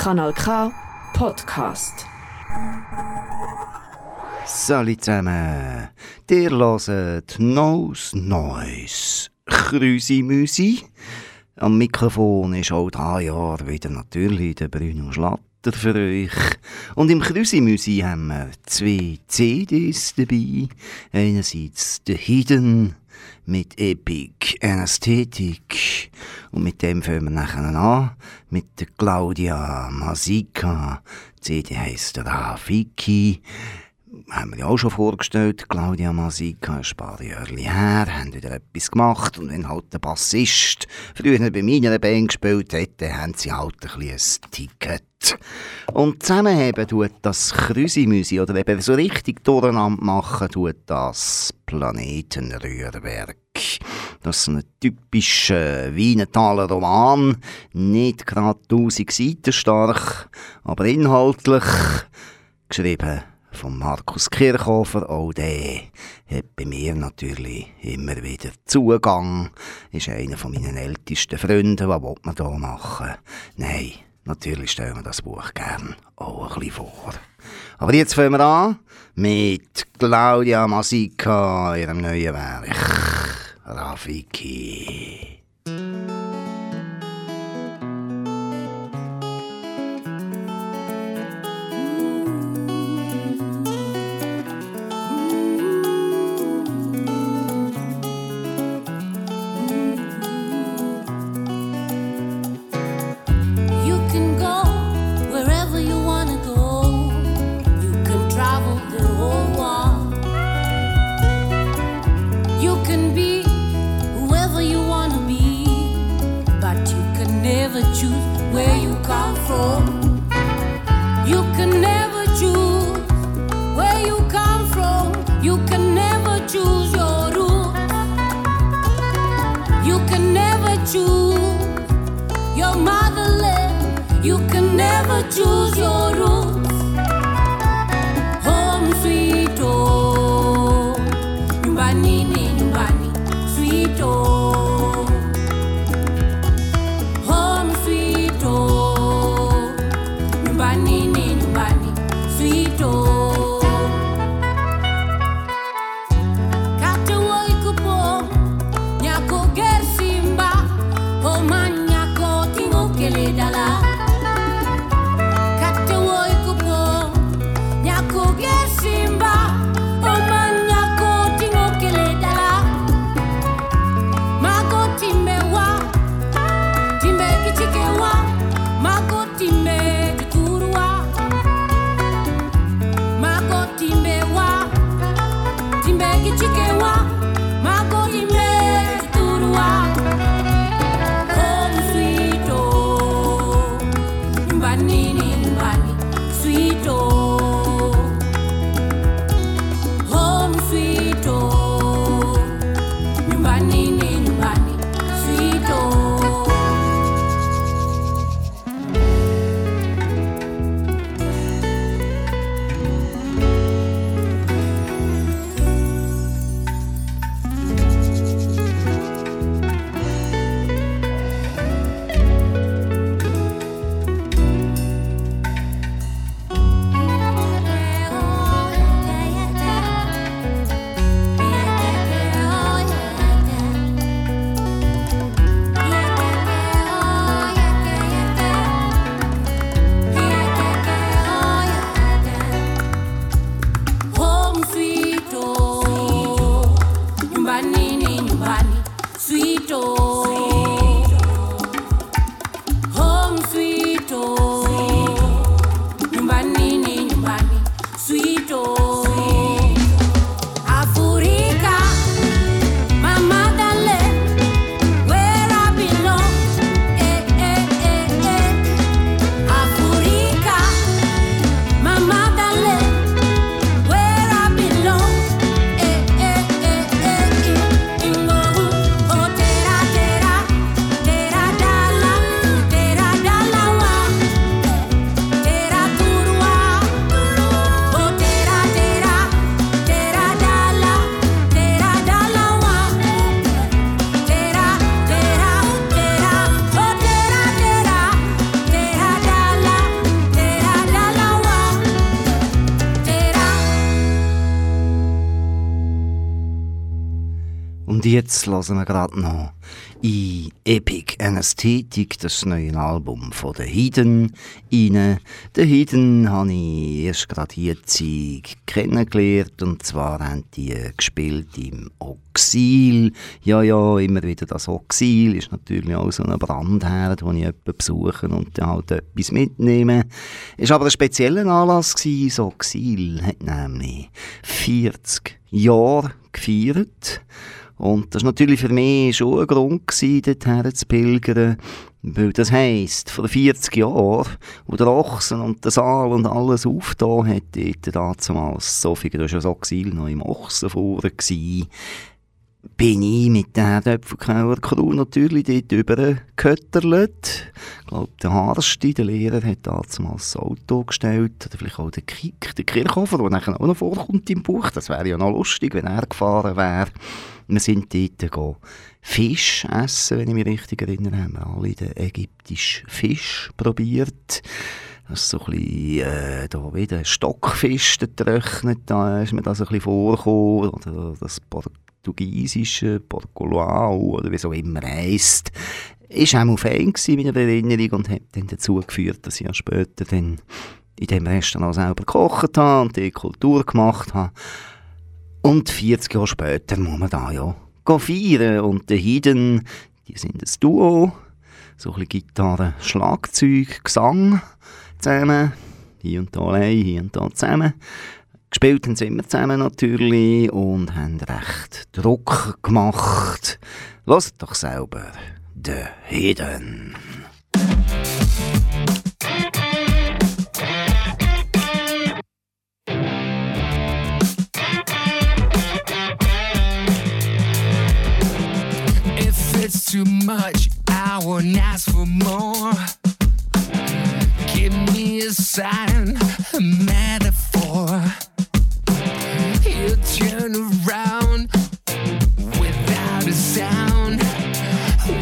Kanal K Podcast. Salut zusammen, ihr hört Nose Noise, Krüsi-Müsi. Am Mikrofon ist auch drei Jahre wieder natürlich der Bruno Schlatter für euch. Und im Krüsi-Müsi haben wir zwei CDs dabei. Einerseits The Hidden mit Epic Ästhetik. Und mit dem fangen wir nachher an. Mit der Claudia Masika. Die CD heisst Rafiki haben wir ja auch schon vorgestellt, Claudia Masika, ein paar Jahre her, haben wieder etwas gemacht und wenn halt der Bassist früher bei meiner Band gespielt dann haben sie halt ein, ein Ticket. Und zusammenheben tut das Krüsimüsi oder eben so richtig durcheinander machen tut das Planetenrührwerk. Das ist ein typischer Wienentaler Roman, nicht gerade tausend Seiten stark, aber inhaltlich geschrieben von Markus Kirchhofer. Auch der hat bei mir natürlich immer wieder Zugang. Ist einer von meinen ältesten Freunden. Was will man hier machen? Nein, natürlich stellen wir das Buch gern auch ein bisschen vor. Aber jetzt fangen wir an mit Claudia Masika, ihrem neuen Werk. Rafiki. Jetzt hören wir gerade noch in Epic Anesthetic, das neue Album von The Hidden, rein. The Hidden habe ich erst gerade hier kennengelernt und zwar haben die gespielt im Oxil. Ja, ja, immer wieder das Oxil ist natürlich auch so ein Brandherd, den ich jemanden besuche und dann halt etwas mitnehme. Es war aber ein spezieller Anlass. Gewesen. Das Oxil hat nämlich 40 Jahre gefeiert. Und das war natürlich für mich schon ein Grund, gewesen, dorthin zu pilgern. Weil das heisst, vor 40 Jahren, wo der Ochsen und der Saal und alles aufgetan hat, dort damals, so viel, das war ja so Exil noch im Ochsen gewesen, bin ich mit der Töpferkauer Crew natürlich dort übergekötterlet. Ich glaube, der Harsti, der Lehrer, hat damals das Auto gestellt. Oder vielleicht auch der Kick, der Kirchhofer, der nachher auch noch vorkommt im Buch. Das wäre ja noch lustig, wenn er gefahren wäre. Wir sind dort Fisch essen, wenn ich mich richtig erinnere. Haben wir alle den ägyptischen Fisch probiert. Das ist so ein bisschen, äh, da wieder Stockfisch getrocknet, da ist mir das ein bisschen vorgekommen. Oder das portugiesische Porcoloau oder wie auch immer heisst. Ist auch fein gewesen, meine Erinnerung und hat dann dazu geführt, dass ich ja später dann in dem Restaurant selber gekocht habe und die Kultur gemacht habe. Und 40 Jahre später muss man da ja feiern. Und die Hidden, die sind ein Duo. So ein bisschen Gitarre, Schlagzeug, Gesang zusammen. Hier und da allein, hier und da zusammen. Gespielt haben sie immer zusammen natürlich und haben recht Druck gemacht. Lasst doch selber The Hidden. Too much, I won't ask for more. Give me a sign, a metaphor. You turn around without a sound,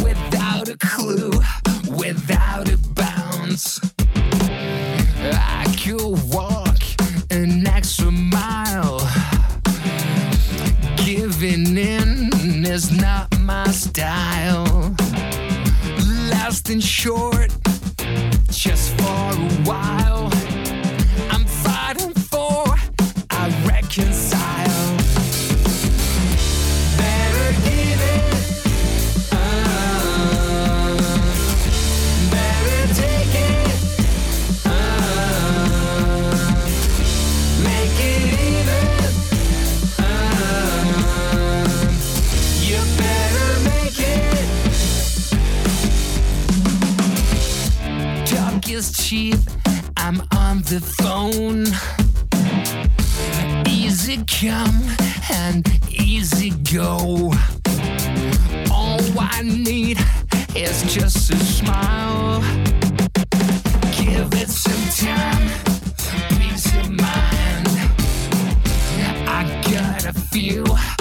without a clue, without a bounce. I could walk an extra mile, giving in is not my style. Lasting short, just for a while. Cheap. I'm on the phone. Easy come and easy go. All I need is just a smile. Give it some time, peace of mind. I gotta feel I'm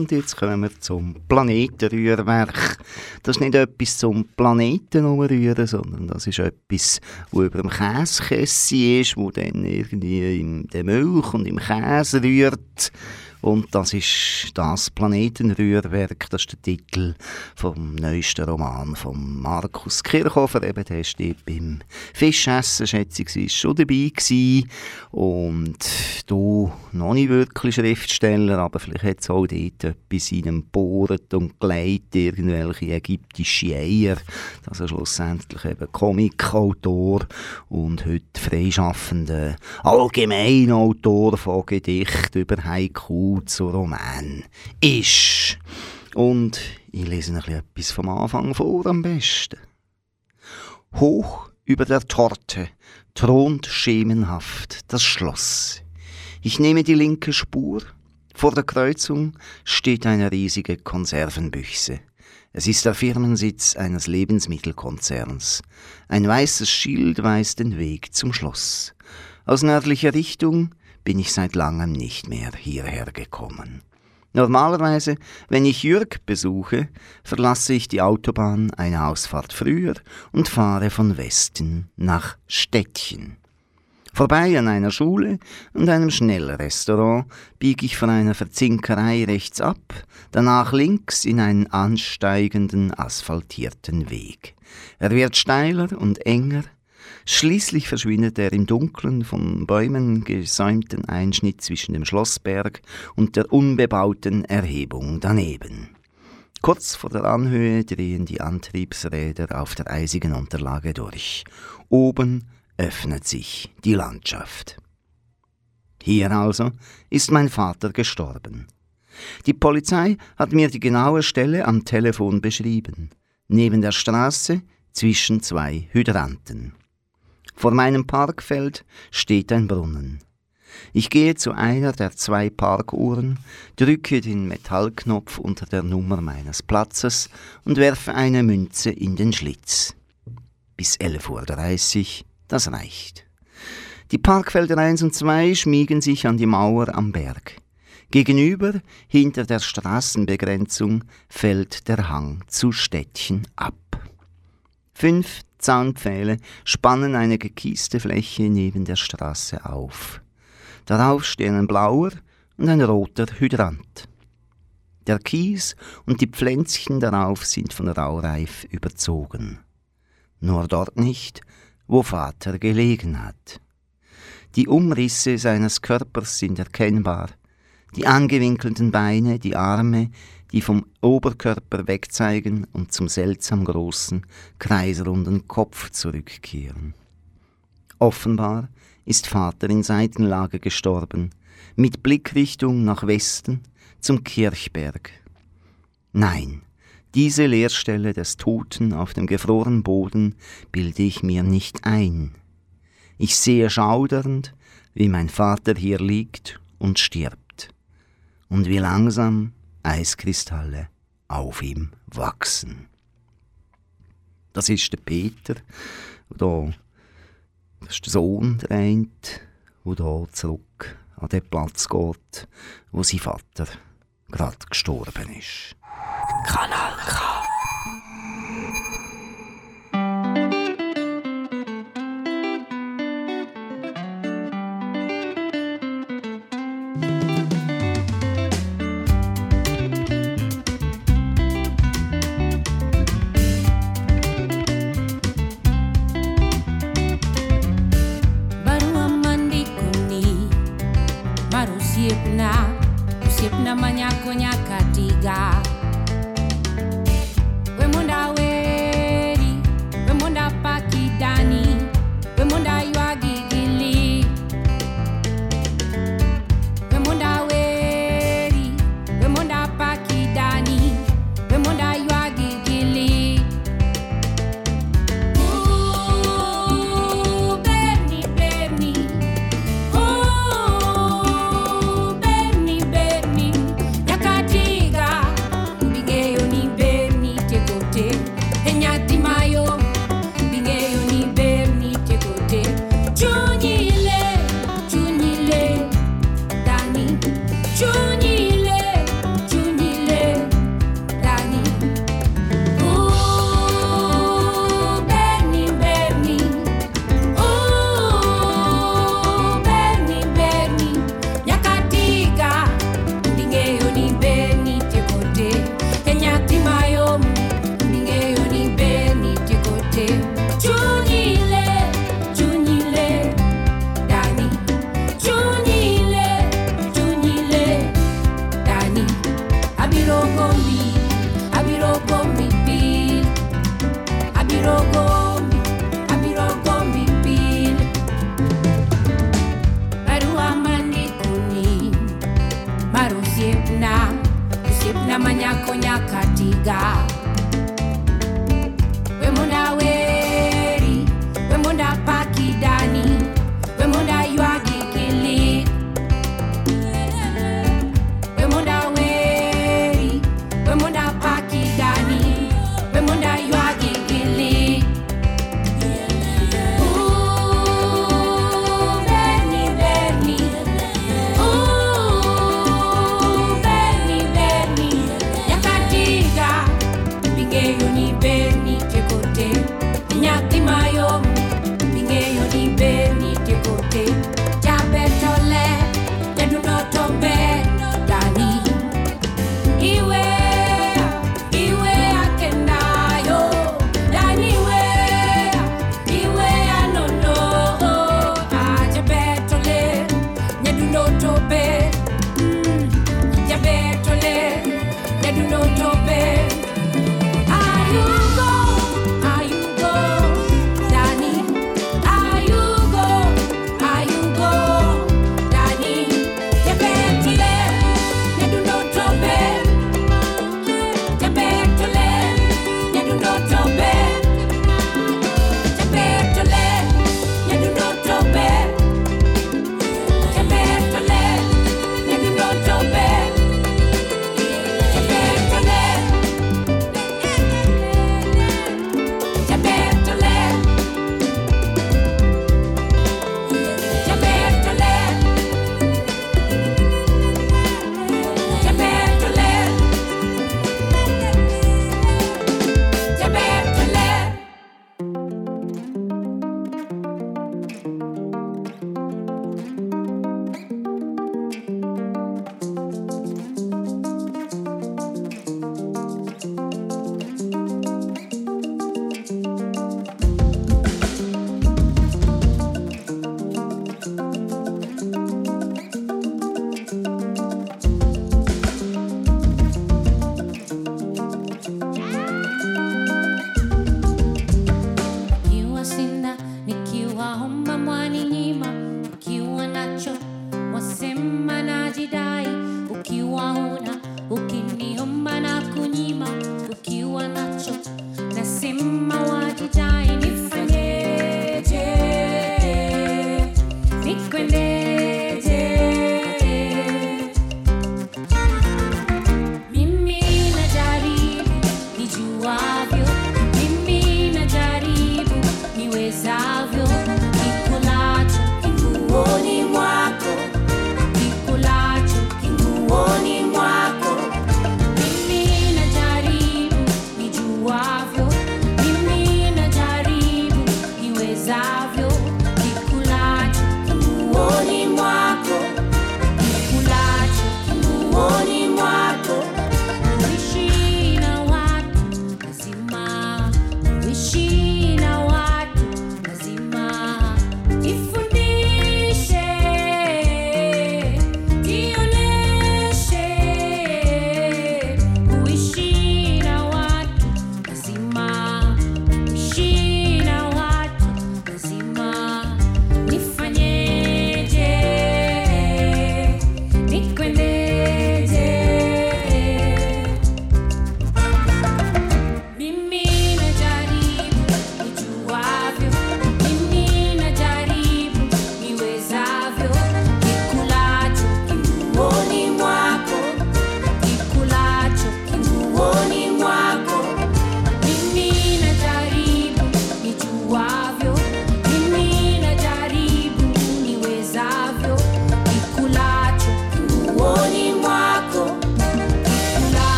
und jetzt kommen wir zum Planetenrührwerk. Das ist nicht etwas zum Planeten umrühren, sondern das ist etwas, wo über dem Käsekessi ist, wo dann irgendwie in der Milch und im Käse rührt. Und das ist das Planetenrührwerk, das ist der Titel vom neuesten Roman von Markus Kirchhofer. Eben, der steht beim Fischessen, schätze ich, schon dabei gewesen. Und du noch nicht wirklich Schriftsteller, aber vielleicht hat es auch dort etwas in ihm gebohrt und geleitet, irgendwelche ägyptische Eier. Das ist schlussendlich eben Comicautor und heute freischaffender Allgemeinautor von Gedichten über Haiku zu Roman ist. Und ich lese noch etwas vom Anfang vor am besten. Hoch über der Torte thront schemenhaft das Schloss. Ich nehme die linke Spur. Vor der Kreuzung steht eine riesige Konservenbüchse. Es ist der Firmensitz eines Lebensmittelkonzerns. Ein weißes Schild weist den Weg zum Schloss. Aus nördlicher Richtung bin ich seit langem nicht mehr hierher gekommen. Normalerweise, wenn ich Jürg besuche, verlasse ich die Autobahn eine Ausfahrt früher und fahre von Westen nach Städtchen. Vorbei an einer Schule und einem Schnellrestaurant biege ich von einer Verzinkerei rechts ab, danach links in einen ansteigenden asphaltierten Weg. Er wird steiler und enger, Schließlich verschwindet er im dunklen, von Bäumen gesäumten Einschnitt zwischen dem Schlossberg und der unbebauten Erhebung daneben. Kurz vor der Anhöhe drehen die Antriebsräder auf der eisigen Unterlage durch. Oben öffnet sich die Landschaft. Hier also ist mein Vater gestorben. Die Polizei hat mir die genaue Stelle am Telefon beschrieben. Neben der Straße zwischen zwei Hydranten. Vor meinem Parkfeld steht ein Brunnen. Ich gehe zu einer der zwei Parkuhren, drücke den Metallknopf unter der Nummer meines Platzes und werfe eine Münze in den Schlitz. Bis 11.30 Uhr, das reicht. Die Parkfelder 1 und 2 schmiegen sich an die Mauer am Berg. Gegenüber, hinter der Straßenbegrenzung, fällt der Hang zu Städtchen ab. Fünf Zaunpfähle spannen eine gekieste Fläche neben der Straße auf. Darauf stehen ein blauer und ein roter Hydrant. Der Kies und die Pflänzchen darauf sind von Raureif überzogen. Nur dort nicht, wo Vater gelegen hat. Die Umrisse seines Körpers sind erkennbar, die angewinkelten Beine, die Arme, die vom Oberkörper wegzeigen und zum seltsam großen, kreisrunden Kopf zurückkehren. Offenbar ist Vater in Seitenlage gestorben, mit Blickrichtung nach Westen zum Kirchberg. Nein, diese Leerstelle des Toten auf dem gefrorenen Boden bilde ich mir nicht ein. Ich sehe schaudernd, wie mein Vater hier liegt und stirbt, und wie langsam Eiskristalle auf ihm wachsen. Das ist der Peter, der, das ist der Sohn, der eine, der hier zurück an den Platz geht, wo sein Vater gerade gestorben ist. Kanal K.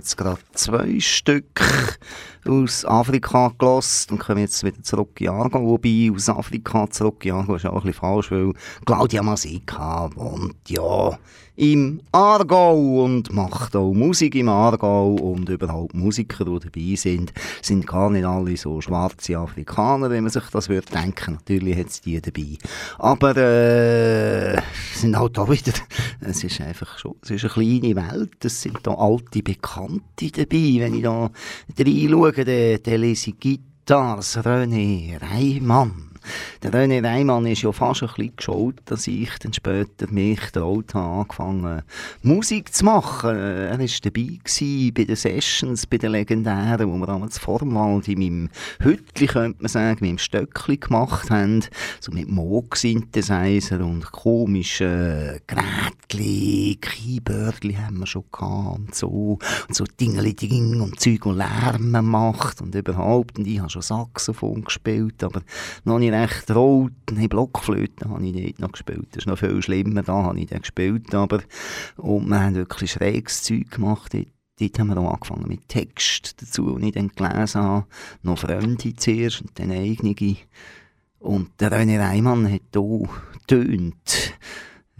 Wir haben jetzt gerade zwei Stück aus Afrika gelost und kommen jetzt wieder zurück in Argo. Wobei aus Afrika zurück in Argo ist auch ein bisschen falsch, weil Claudia Masika wohnt ja im Aargau und macht auch Musik im Aargau und überhaupt Musiker, die dabei sind, sind gar nicht alle so schwarze Afrikaner, wenn man sich das würde denken. Natürlich hat es die dabei. Aber äh, sind halt auch wieder, es ist einfach schon, es ist eine kleine Welt, es sind da alte Bekannte dabei. Wenn ich da reinschaue, dann, dann lese ich Gitarres, René Reimann. Der René Reimann ist ja fast ein bisschen geschaut, dass ich dann später mich traut habe, angefangen Musik zu machen. Er war dabei bei den Sessions, bei den Legendären, wo wir damals Formwald in meinem Hütli, könnte man sagen, mit dem Stöckli gemacht haben. So mit Moog-Synthesizer und komischen Gerätchen, Keyboardli haben wir schon gehabt und so. Und so Dingeli-Ding und Zeug und Lärm gemacht und überhaupt. Und ich habe schon Saxophon gespielt, aber noch nicht recht rot. Nein, Blockflöte habe ich nicht noch gespielt. Das ist noch viel schlimmer, da habe ich dann gespielt. Aber, und wir haben wirklich schräges Zeug gemacht dort. Dort haben wir auch angefangen mit Text dazu, den ich dann gelesen habe. Noch Fremde zuerst und dann eigene. Und der René Reimann hat hier tönt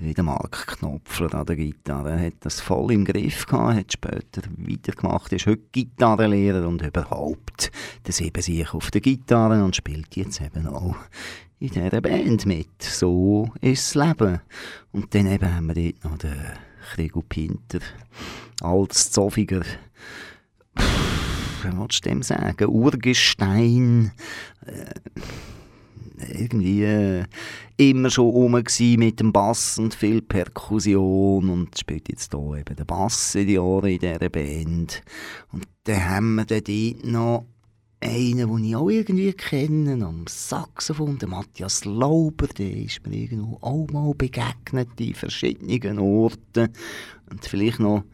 wie der Mark Knopfler an der Gitarre. Er hat das voll im Griff gehabt, hat später weitergemacht, ist heute Gitarrenlehrer und überhaupt das eben sich auf der Gitarre und spielt jetzt eben auch in dieser Band mit. So ist das Leben. Und dann eben haben wir dort noch den Krigo Pinter als Zofiger wie willst du dem sagen, Urgestein, äh, irgendwie äh, immer schon rum mit dem Bass und viel Perkussion und spielt jetzt hier eben den Bass in die Ohren in dieser Band. Und dann haben wir dort noch einen, den ich auch irgendwie kenne, am Saxophon, der Matthias Lauber, der ist mir irgendwo auch mal begegnet in verschiedenen Orten. Und vielleicht noch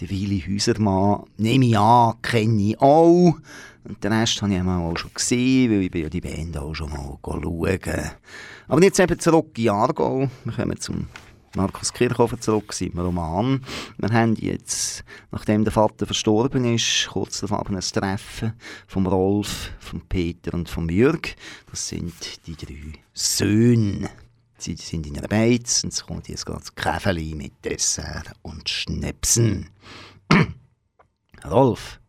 der Willi Häusermann, nehme ich an, kenne ich auch. Und den Rest habe ich auch schon gesehen, weil ich ja die Band auch schon mal schauen. Aber jetzt eben zurück in Aargau. Wir kommen zum Markus Kirchhofer zurück, sind Roman. Wir haben jetzt, nachdem der Vater verstorben ist, kurz darauf ein Treffen vom Rolf, vom Peter und vom Jürg. Das sind die drei Söhne. Sie sind in einer Beiz und es kommt jetzt gerade Käfeli mit Dessert und Schnäpsen. Rolf,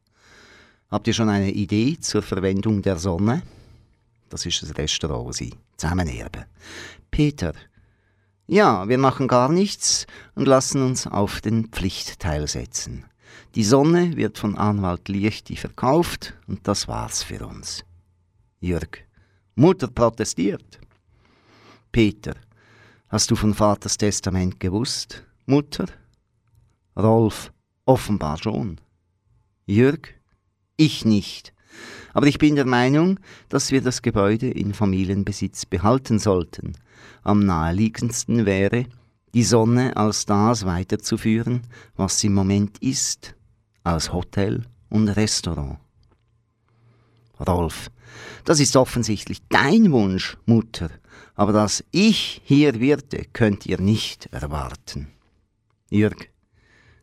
habt ihr schon eine Idee zur Verwendung der Sonne? Das ist das Restaurant, das sie zusammenerben. Peter, ja, wir machen gar nichts und lassen uns auf den Pflichtteil setzen. Die Sonne wird von Anwalt Liechti verkauft und das war's für uns. Jürg, Mutter protestiert. Peter, hast du von Vaters Testament gewusst, Mutter? Rolf, offenbar schon. Jürg, ich nicht. Aber ich bin der Meinung, dass wir das Gebäude in Familienbesitz behalten sollten. Am naheliegendsten wäre, die Sonne als das weiterzuführen, was sie im Moment ist, als Hotel und Restaurant. Rolf, das ist offensichtlich dein Wunsch, Mutter, aber dass ich hier wirte, könnt ihr nicht erwarten. Jürg,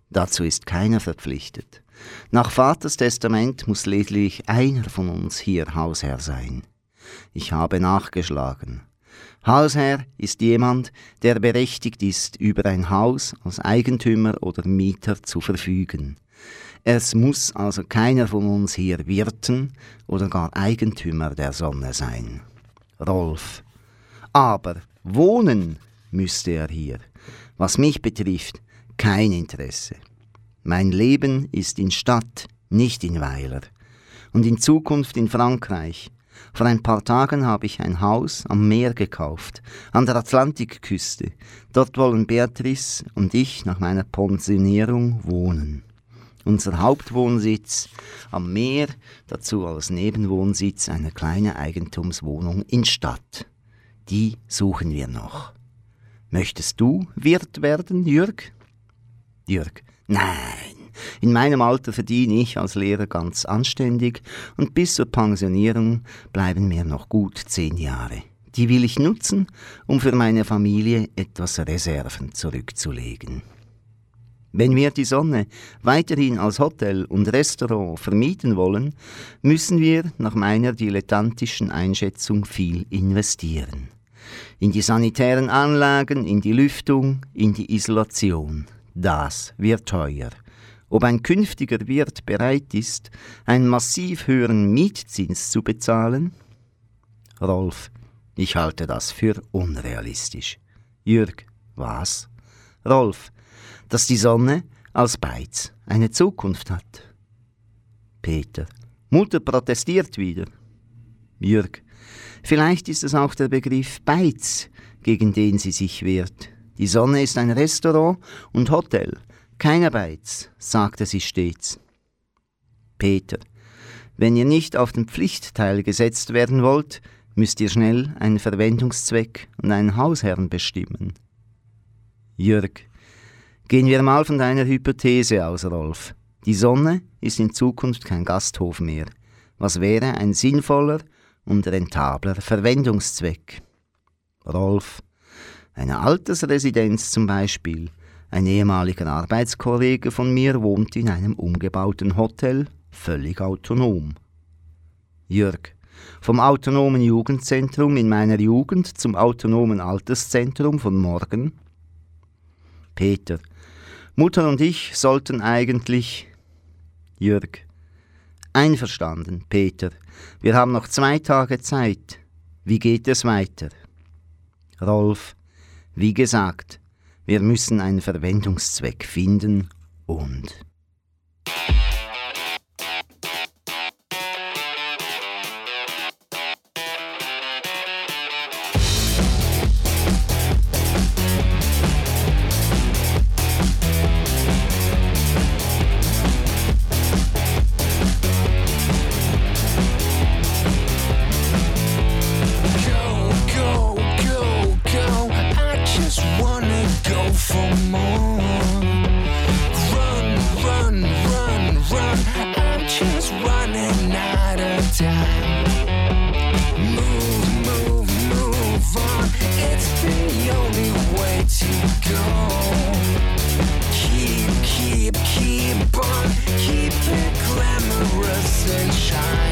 dazu ist keiner verpflichtet. Nach Vaters Testament muss lediglich einer von uns hier Hausherr sein. Ich habe nachgeschlagen. Hausherr ist jemand, der berechtigt ist, über ein Haus als Eigentümer oder Mieter zu verfügen. Es muss also keiner von uns hier Wirten oder gar Eigentümer der Sonne sein. Rolf. Aber wohnen müsste er hier. Was mich betrifft, kein Interesse. Mein Leben ist in Stadt, nicht in Weiler. Und in Zukunft in Frankreich. Vor ein paar Tagen habe ich ein Haus am Meer gekauft, an der Atlantikküste. Dort wollen Beatrice und ich nach meiner Pensionierung wohnen. Unser Hauptwohnsitz am Meer, dazu als Nebenwohnsitz eine kleine Eigentumswohnung in Stadt. Die suchen wir noch. Möchtest du Wirt werden, Jürg? Jürg, Nein, in meinem Alter verdiene ich als Lehrer ganz anständig und bis zur Pensionierung bleiben mir noch gut zehn Jahre. Die will ich nutzen, um für meine Familie etwas Reserven zurückzulegen. Wenn wir die Sonne weiterhin als Hotel und Restaurant vermieten wollen, müssen wir nach meiner dilettantischen Einschätzung viel investieren. In die sanitären Anlagen, in die Lüftung, in die Isolation. Das wird teuer. Ob ein künftiger Wirt bereit ist, einen massiv höheren Mietzins zu bezahlen? Rolf, ich halte das für unrealistisch. Jürg, was? Rolf, dass die Sonne als Beiz eine Zukunft hat. Peter, Mutter protestiert wieder. Jürg, vielleicht ist es auch der Begriff Beiz, gegen den sie sich wehrt. Die Sonne ist ein Restaurant und Hotel, keiner Beiz, sagte sie stets. Peter, wenn ihr nicht auf den Pflichtteil gesetzt werden wollt, müsst ihr schnell einen Verwendungszweck und einen Hausherrn bestimmen. Jürg, gehen wir mal von deiner Hypothese aus, Rolf. Die Sonne ist in Zukunft kein Gasthof mehr. Was wäre ein sinnvoller und rentabler Verwendungszweck? Rolf, eine Altersresidenz zum Beispiel. Ein ehemaliger Arbeitskollege von mir wohnt in einem umgebauten Hotel, völlig autonom. Jörg, vom autonomen Jugendzentrum in meiner Jugend zum autonomen Alterszentrum von morgen? Peter, Mutter und ich sollten eigentlich. Jörg, einverstanden, Peter. Wir haben noch zwei Tage Zeit. Wie geht es weiter? Rolf, wie gesagt, wir müssen einen Verwendungszweck finden und. Keep, keep, keep on. Keep it glamorous and shine.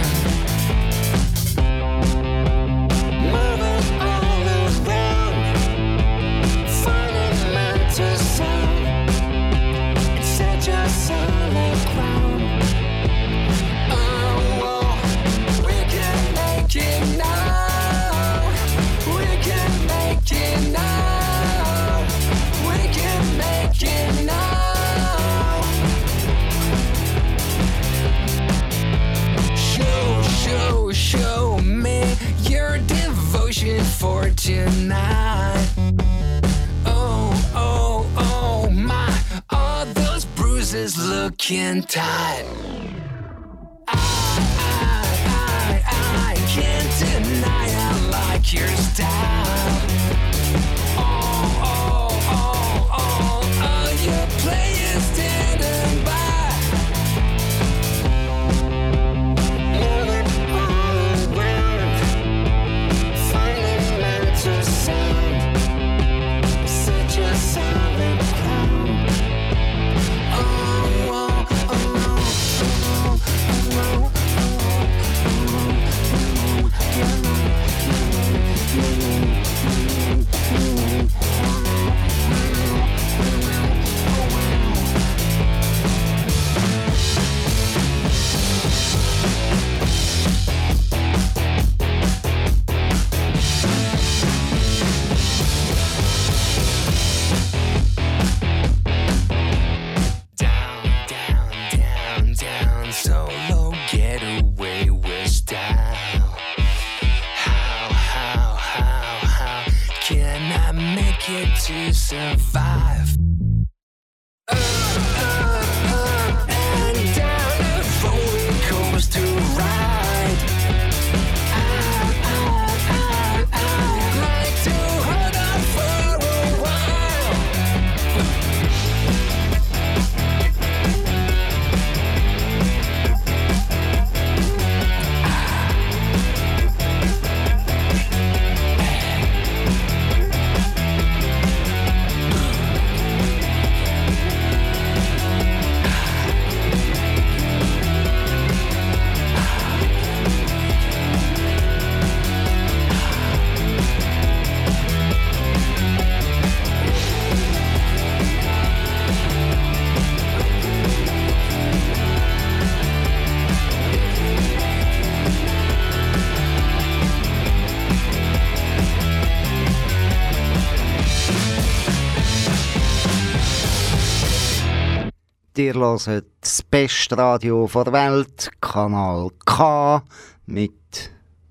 Looking tight. I, I, I, I can't deny I like your style. Hört das beste Radio der Welt, Kanal K, mit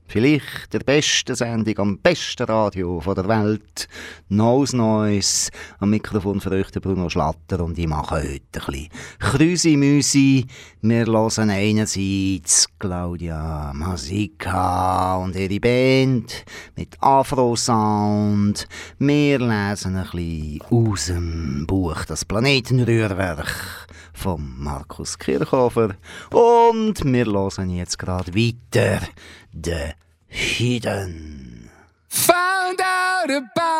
vielleicht der besten Sendung am besten Radio der Welt, Nose Noise. Am Mikrofon für euch Bruno Schlatter und ich mache heute ein bisschen Krüsi-Müsi. Wir hören einerseits Claudia Masika und ihre Band mit Afro-Sound. Wir lesen ein bisschen aus dem Buch «Das Planetenrührwerk» von Markus Kirchhofer. Und wir hören jetzt gerade weiter The Hidden. Found out about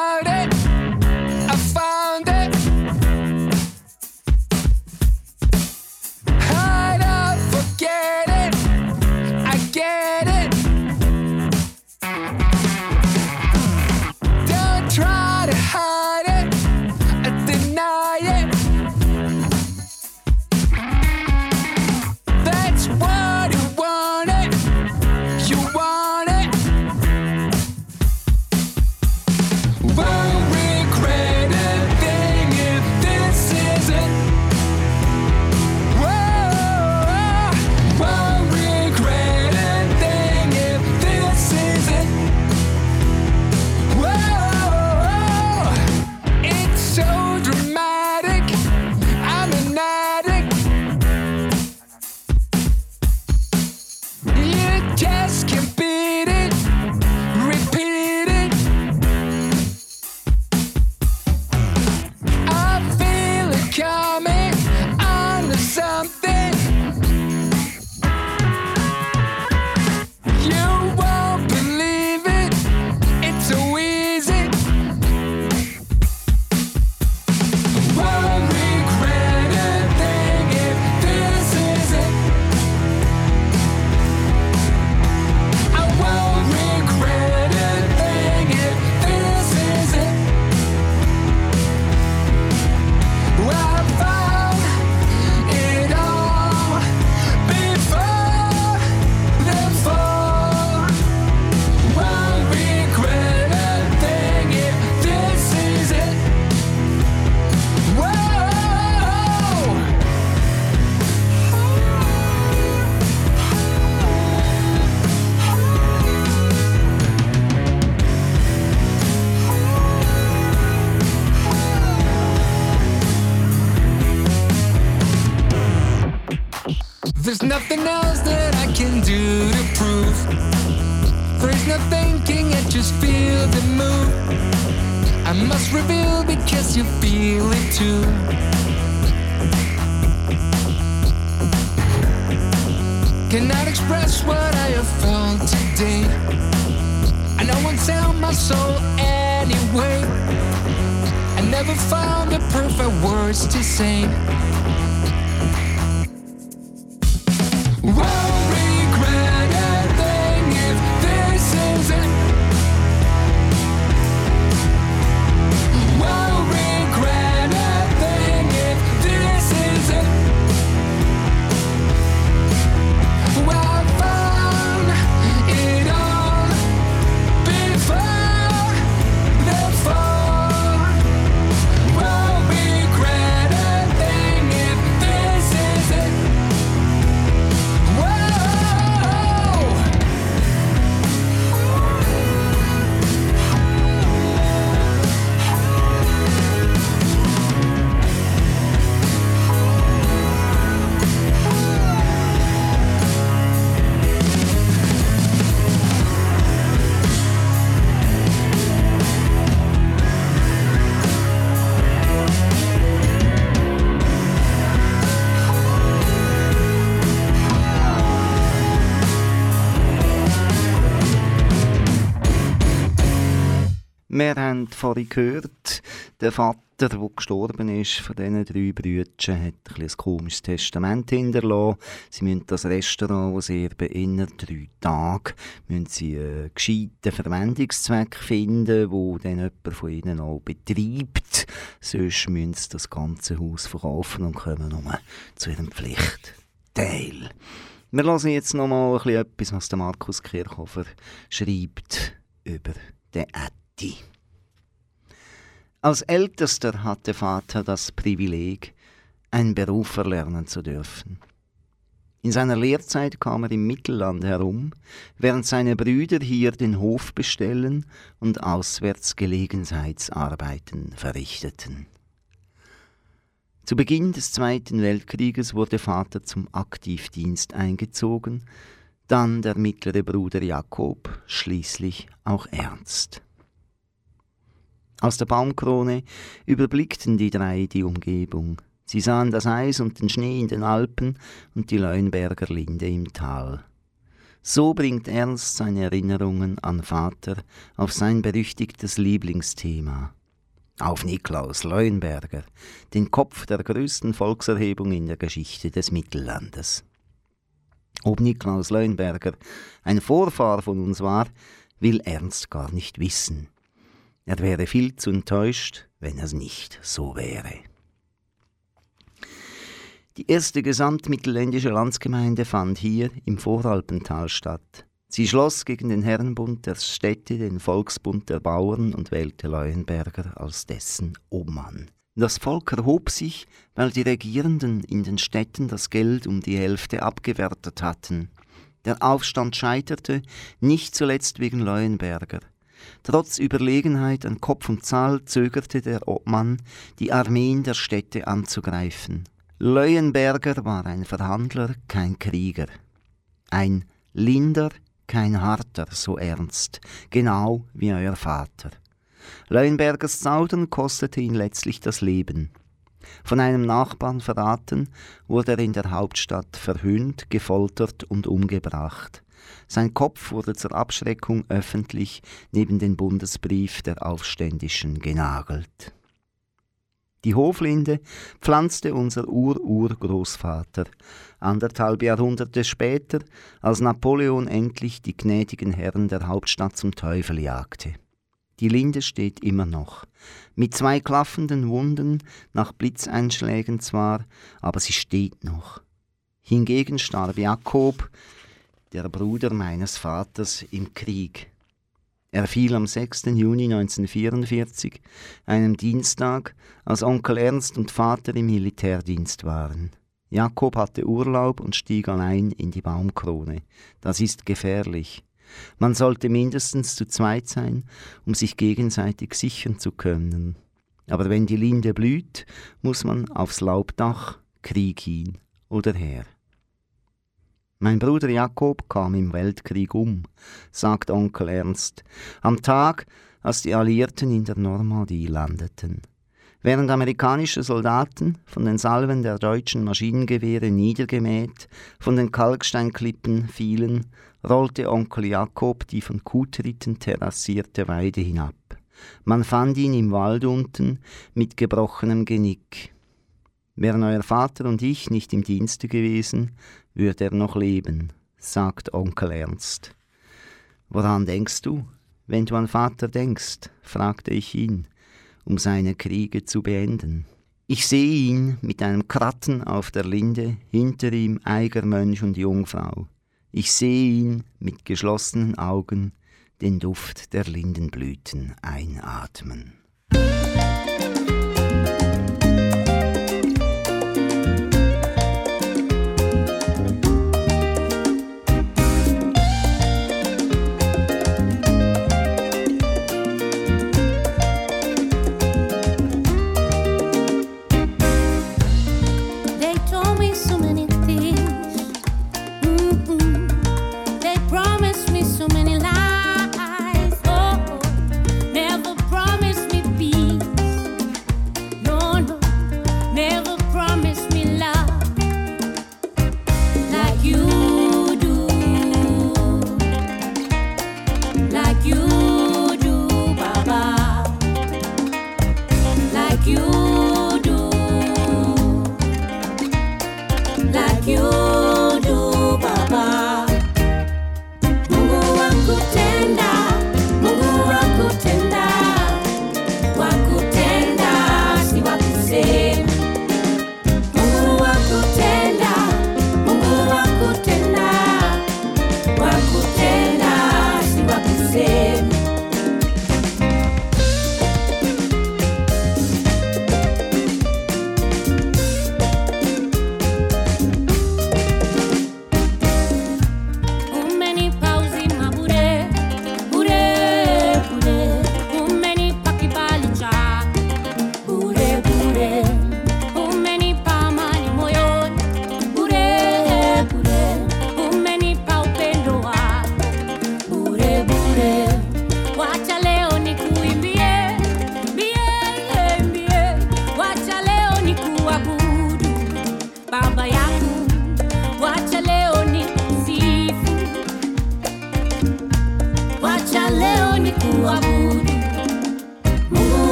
too. Cannot express what I have felt today. I know won't sell my soul anyway. I never found the perfect words to say. Haben vorhin gehört, der Vater, der gestorben ist, von diesen drei Brüdern, hat ein, ein komisches Testament hinterlassen. Sie müssen das Restaurant, das sie binnen drei Tagen müssen sie einen gescheiten Verwendungszweck finden, wo dann jemand von ihnen auch betreibt. Sonst müssen sie das ganze Haus verkaufen und kommen nur zu ihrem Pflichtteil. Wir lassen jetzt noch mal etwas, was Markus Kirchhofer schreibt über den Ätti. Als Ältester hat der Vater das Privileg, einen Beruf erlernen zu dürfen. In seiner Lehrzeit kam er im Mittelland herum, während seine Brüder hier den Hof bestellen und auswärts Gelegenheitsarbeiten verrichteten. Zu Beginn des Zweiten Weltkrieges wurde Vater zum Aktivdienst eingezogen, dann der mittlere Bruder Jakob, schließlich auch Ernst. Aus der Baumkrone überblickten die drei die Umgebung. Sie sahen das Eis und den Schnee in den Alpen und die Leuenberger Linde im Tal. So bringt Ernst seine Erinnerungen an Vater auf sein berüchtigtes Lieblingsthema. Auf Niklaus Leuenberger, den Kopf der größten Volkserhebung in der Geschichte des Mittellandes. Ob Niklaus Leuenberger ein Vorfahr von uns war, will Ernst gar nicht wissen. Er wäre viel zu enttäuscht, wenn es nicht so wäre. Die erste gesamtmittelländische Landsgemeinde fand hier im Voralpental statt. Sie schloss gegen den Herrenbund der Städte den Volksbund der Bauern und wählte Leuenberger als dessen Obmann. Das Volk erhob sich, weil die Regierenden in den Städten das Geld um die Hälfte abgewertet hatten. Der Aufstand scheiterte, nicht zuletzt wegen Leuenberger. Trotz Überlegenheit an Kopf und Zahl zögerte der Obmann, die Armeen der Städte anzugreifen. Leuenberger war ein Verhandler, kein Krieger. Ein Linder, kein Harter, so ernst, genau wie euer Vater. Leuenbergers Zaudern kostete ihn letztlich das Leben. Von einem Nachbarn verraten, wurde er in der Hauptstadt verhöhnt, gefoltert und umgebracht. Sein Kopf wurde zur Abschreckung öffentlich neben den Bundesbrief der Aufständischen genagelt. Die Hoflinde pflanzte unser Ur-Urgroßvater. Anderthalb Jahrhunderte später, als Napoleon endlich die gnädigen Herren der Hauptstadt zum Teufel jagte. Die Linde steht immer noch, mit zwei klaffenden Wunden, nach Blitzeinschlägen zwar, aber sie steht noch. Hingegen starb Jakob, der Bruder meines Vaters, im Krieg. Er fiel am 6. Juni 1944, einem Dienstag, als Onkel Ernst und Vater im Militärdienst waren. Jakob hatte Urlaub und stieg allein in die Baumkrone. Das ist gefährlich. Man sollte mindestens zu zweit sein, um sich gegenseitig sichern zu können. Aber wenn die Linde blüht, muss man aufs Laubdach, Krieg hin oder her. Mein Bruder Jakob kam im Weltkrieg um, sagt Onkel Ernst, am Tag, als die Alliierten in der Normandie landeten. Während amerikanische Soldaten, von den Salven der deutschen Maschinengewehre niedergemäht, von den Kalksteinklippen fielen, rollte Onkel Jakob die von Kutritten terrassierte Weide hinab. Man fand ihn im Wald unten mit gebrochenem Genick. Wären euer Vater und ich nicht im Dienste gewesen, würde er noch leben, sagt Onkel Ernst. Woran denkst du, wenn du an Vater denkst? fragte ich ihn, um seine Kriege zu beenden. Ich sehe ihn mit einem Kratten auf der Linde, hinter ihm Eigermönch und Jungfrau. Ich sehe ihn mit geschlossenen Augen den Duft der Lindenblüten einatmen.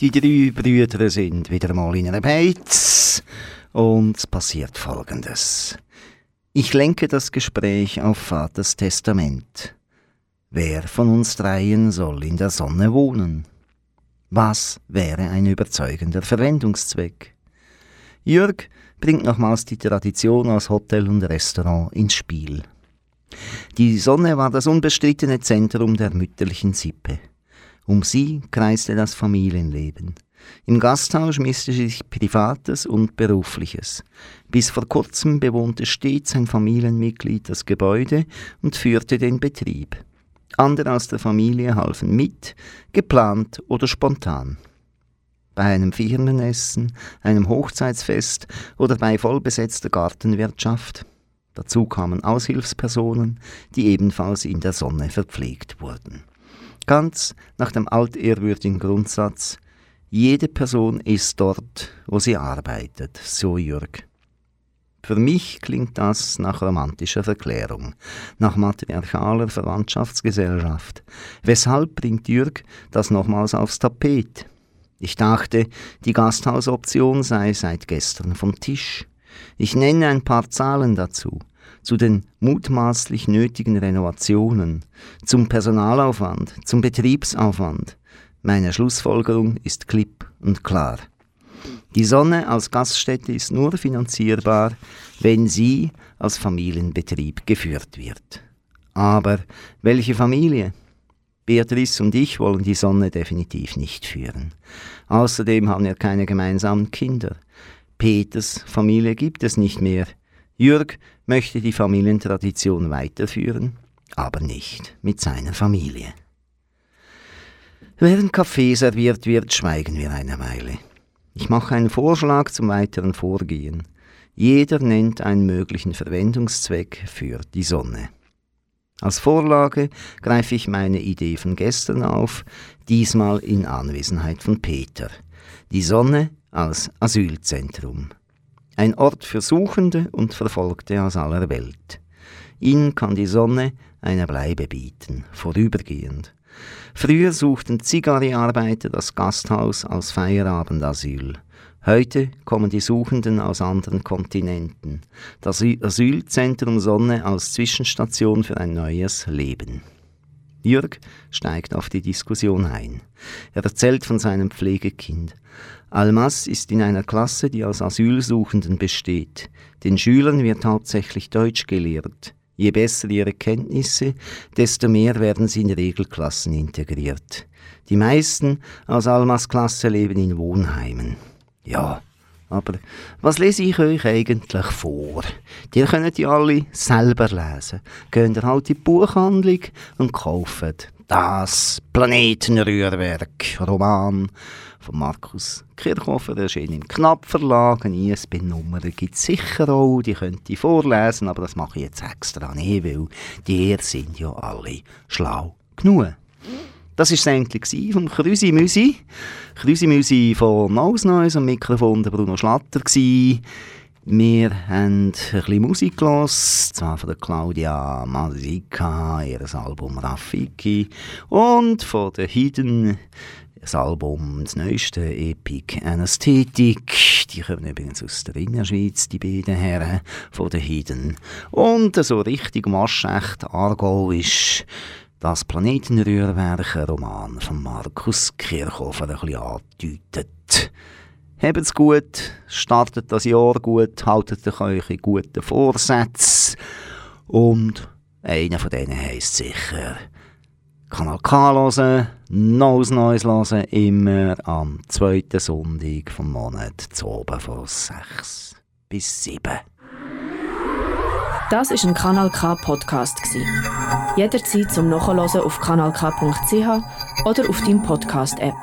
Die drei Brüder sind wieder mal in einer Beiz und passiert Folgendes. Ich lenke das Gespräch auf Vaters Testament. Wer von uns dreien soll in der Sonne wohnen? Was wäre ein überzeugender Verwendungszweck? Jürg bringt nochmals die Tradition aus Hotel und Restaurant ins Spiel. Die Sonne war das unbestrittene Zentrum der mütterlichen Sippe. Um sie kreiste das Familienleben. Im Gasthaus mischte sich Privates und Berufliches. Bis vor kurzem bewohnte stets ein Familienmitglied das Gebäude und führte den Betrieb. Andere aus der Familie halfen mit, geplant oder spontan. Bei einem Firmenessen, einem Hochzeitsfest oder bei vollbesetzter Gartenwirtschaft. Dazu kamen Aushilfspersonen, die ebenfalls in der Sonne verpflegt wurden. Ganz nach dem altehrwürdigen Grundsatz, jede Person ist dort, wo sie arbeitet, so Jürg. Für mich klingt das nach romantischer Verklärung, nach matriarchaler Verwandtschaftsgesellschaft. Weshalb bringt Jürg das nochmals aufs Tapet? Ich dachte, die Gasthausoption sei seit gestern vom Tisch. Ich nenne ein paar Zahlen dazu zu den mutmaßlich nötigen Renovationen, zum Personalaufwand, zum Betriebsaufwand. Meine Schlussfolgerung ist klipp und klar. Die Sonne als Gaststätte ist nur finanzierbar, wenn sie als Familienbetrieb geführt wird. Aber welche Familie? Beatrice und ich wollen die Sonne definitiv nicht führen. Außerdem haben wir keine gemeinsamen Kinder. Peters Familie gibt es nicht mehr. Jürg möchte die Familientradition weiterführen, aber nicht mit seiner Familie. Während Kaffee serviert wird, schweigen wir eine Weile. Ich mache einen Vorschlag zum weiteren Vorgehen. Jeder nennt einen möglichen Verwendungszweck für die Sonne. Als Vorlage greife ich meine Idee von gestern auf, diesmal in Anwesenheit von Peter. Die Sonne als Asylzentrum. Ein Ort für Suchende und Verfolgte aus aller Welt. Ihnen kann die Sonne eine Bleibe bieten, vorübergehend. Früher suchten Zigari-Arbeiter das Gasthaus als Feierabendasyl. Heute kommen die Suchenden aus anderen Kontinenten. Das Asylzentrum Sonne als Zwischenstation für ein neues Leben. Jürg steigt auf die Diskussion ein. Er erzählt von seinem Pflegekind. Almas ist in einer Klasse, die aus Asylsuchenden besteht. Den Schülern wird hauptsächlich Deutsch gelehrt. Je besser ihre Kenntnisse, desto mehr werden sie in Regelklassen integriert. Die meisten aus Almas Klasse leben in Wohnheimen. Ja, aber was lese ich euch eigentlich vor? Die könnt ihr alle selber lesen. Geht ihr halt in die Buchhandlung und kauft das Planetenrührwerk, Roman von Markus Kirchhofer, erschien im Knapp-Verlag. Eine ISBN-Nummer gibt es sicher auch, die könnt ihr vorlesen, aber das mache ich jetzt extra nicht, weil die sind ja alle schlau genug. Das war das Endlich vom Krüsi Müsi. Krüsi Müsi von Nose Noise am Mikrofon der Bruno Schlatter. Gewesen. Wir haben ein bisschen Musik gehört, zwar von der Claudia Mazika, ihr Album Rafiki, und von der Hidden, das Album, das neueste Epic Anesthetic. Die kommen übrigens aus der Innerschweiz, die beiden Herren von der Hidden. Und so richtig maschecht Argo ist das Planetenrührwerk, Roman von Markus Kirchhofer, ein bisschen angedeutet. Habt's gut, startet das Jahr gut, haltet euch eure guten Vorsätze. Und einer von denen heisst sicher Kanal K hören, Neues Neues hören, immer am zweiten Sonntag vom Monat, zu oben von 6 bis 7. Das ist ein Kanal K Podcast Jederzeit zum Nachhören auf kanalk.ch oder auf deinem Podcast App.